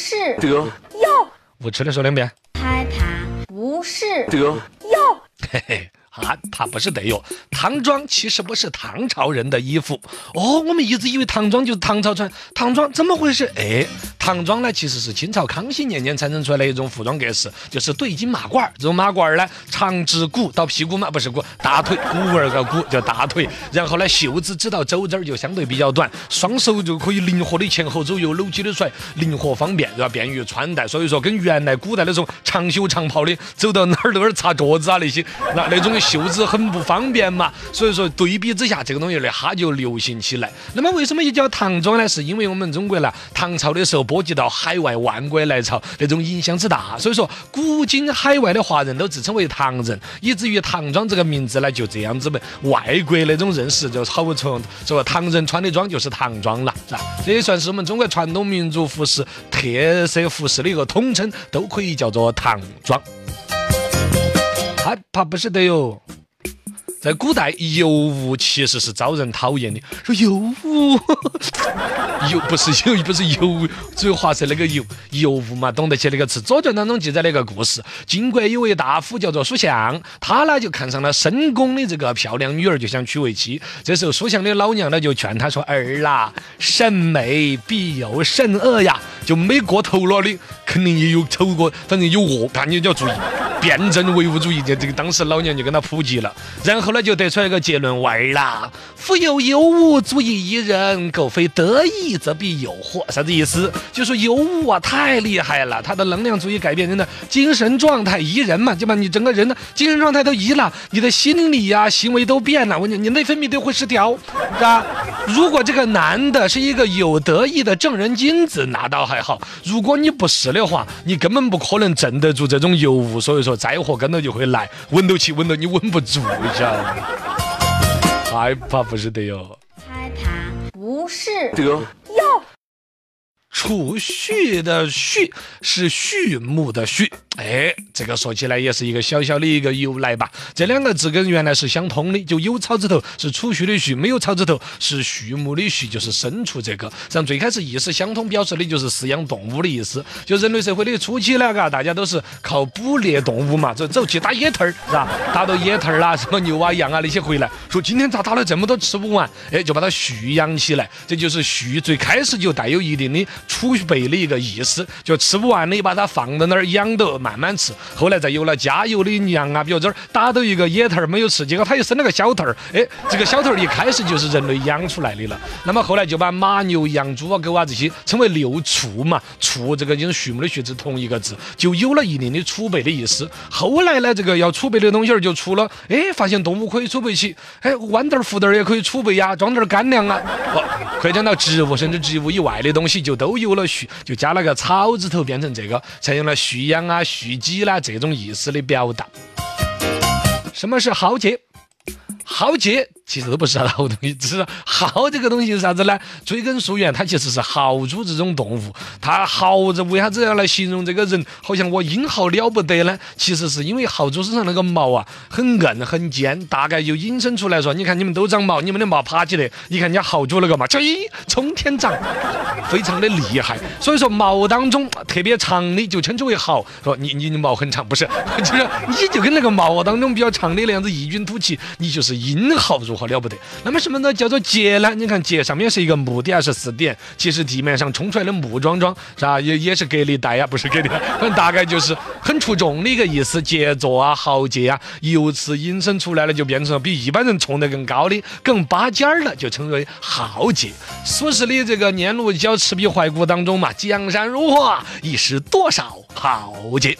是，得哟，我吃的说两遍。害怕不是，得哟，嘿嘿，啊，他不是得哟，唐装其实不是唐朝人的衣服哦。我们一直以为唐装就是唐朝穿，唐装怎么回事？哎，唐装呢其实是清朝康熙年间产生出来的一种服装格式，就是对襟马褂儿。这种马褂儿呢，长至骨到屁股嘛，不是骨，大腿骨儿个骨叫大腿。然后呢，袖子直到肘这儿就相对比较短，双手就可以灵活的前后左右搂起的出来，灵活方便，对吧？便于穿戴。所以说，跟原来古代那种长袖长袍的，走到哪儿都是擦桌子啊那些，那那种袖子很不方便嘛。所以说，对比之下，这个东西呢，它就流行起来。那么为什么也叫唐装呢？是因为我们中国呢，唐朝的时候波及到海外万国来朝，那种影响之大，所以说古今海外的华人都自称为唐人，以至于唐装这个名字呢，就这样子被外国那种认识，就好从说唐人穿的装就是唐装了，是吧？这也算是我们中国传统民族服饰特色服饰的一个统称，都可以叫做唐装。害怕不是的哟。在古代，尤物其实是招人讨厌的。说尤物，尤不是尤，不是尤，只有划是那个尤，尤物嘛，懂得起那个词。《左传》当中记载了一个故事，晋国有位大夫叫做苏相，他呢就看上了申公的这个漂亮女儿，就想娶为妻。这时候苏相的老娘呢就劝他说：“儿啦，审美必有审恶呀，就没过头了的，肯定也有丑过，反正有恶，看你就要注意。”辩证唯物主义，这这个当时老娘就跟他普及了，然后呢就得出来一个结论：娃儿啦，夫有忧物，足以宜人，苟非得意，则必有祸。啥子意思？就说忧物啊，太厉害了，它的能量足以改变人的精神状态，宜人嘛，就把你整个人的精神状态都宜了，你的心理呀、行为都变了，我跟你，你内分泌都会失调，是吧？如果这个男的是一个有得意的正人君子，那倒还好；如果你不是的话，你根本不可能镇得住这种油污，所以说灾祸跟着就会来，稳到起，稳到你稳不住，你晓得吗？害怕不是的哟。害怕不是，得哟，储蓄的蓄是畜牧的畜，哎，这个说起来也是一个小小的一个由来吧。这两个字跟原来是相通的，就有草字头是储蓄的蓄，没有草字头是畜牧的畜，就是牲畜这个。像最开始意思相通，表示的就是饲养动物的意思。就人类社会的初期呢，嘎，大家都是靠捕猎动物嘛，走走去打野兔儿，是吧？打到野兔儿啦，什么牛啊、羊啊那些回来，说今天咋打了这么多吃不完，哎，就把它蓄养起来。这就是蓄，最开始就带有一定的储备的一个意思，就吃不完的把它放到那儿养到慢慢吃。后来再有了加油的羊啊，比如这儿打到一个野兔儿没有吃，结果它又生了个小兔儿，哎，这个小兔儿一开始就是人类养出来的了。那么后来就把马牛羊猪啊狗啊这些称为六畜嘛，畜这个就是畜牧的畜字同一个字，就有了一定的储备的意思。后来呢，这个要储备的东西儿就出了，哎，发现动物可以储备起，哎，豌豆儿、胡豆儿也可以储备呀，装点儿干粮啊，哦，扩展到植物甚至植物以外的东西就都都有了畜，就加了个草字头，变成这个，采用了蓄养啊、蓄积啦这种意思的表达。什么是豪杰？豪杰其实都不是啥好东西，只是豪这个东西是啥子呢？追根溯源，它其实是豪猪这种动物。它豪子为啥子要来形容这个人？好像我英豪了不得呢？其实是因为豪猪身上那个毛啊很硬很尖，大概就引申出来说，你看你们都长毛，你们的毛爬起来，你看人家豪猪那个嘛，咦，冲天长，非常的厉害。所以说毛当中特别长的就称之为豪。说你你的毛很长，不是，就是你就跟那个毛当中比较长的那样子异军突起，你就是英豪如何了不得？那么什么呢？叫做节呢？你看节上面是一个木的还是四点？其实地面上冲出来的木桩桩是吧？也也是隔离带呀，不是隔离带，反正大概就是很出众的一个意思，杰作啊，豪杰啊，由此引申出来了，就变成了比一般人冲得更高的、更拔尖儿了，就称为豪杰。苏轼的这个《念奴娇·赤壁怀古》当中嘛，江山如画，一时多少豪杰。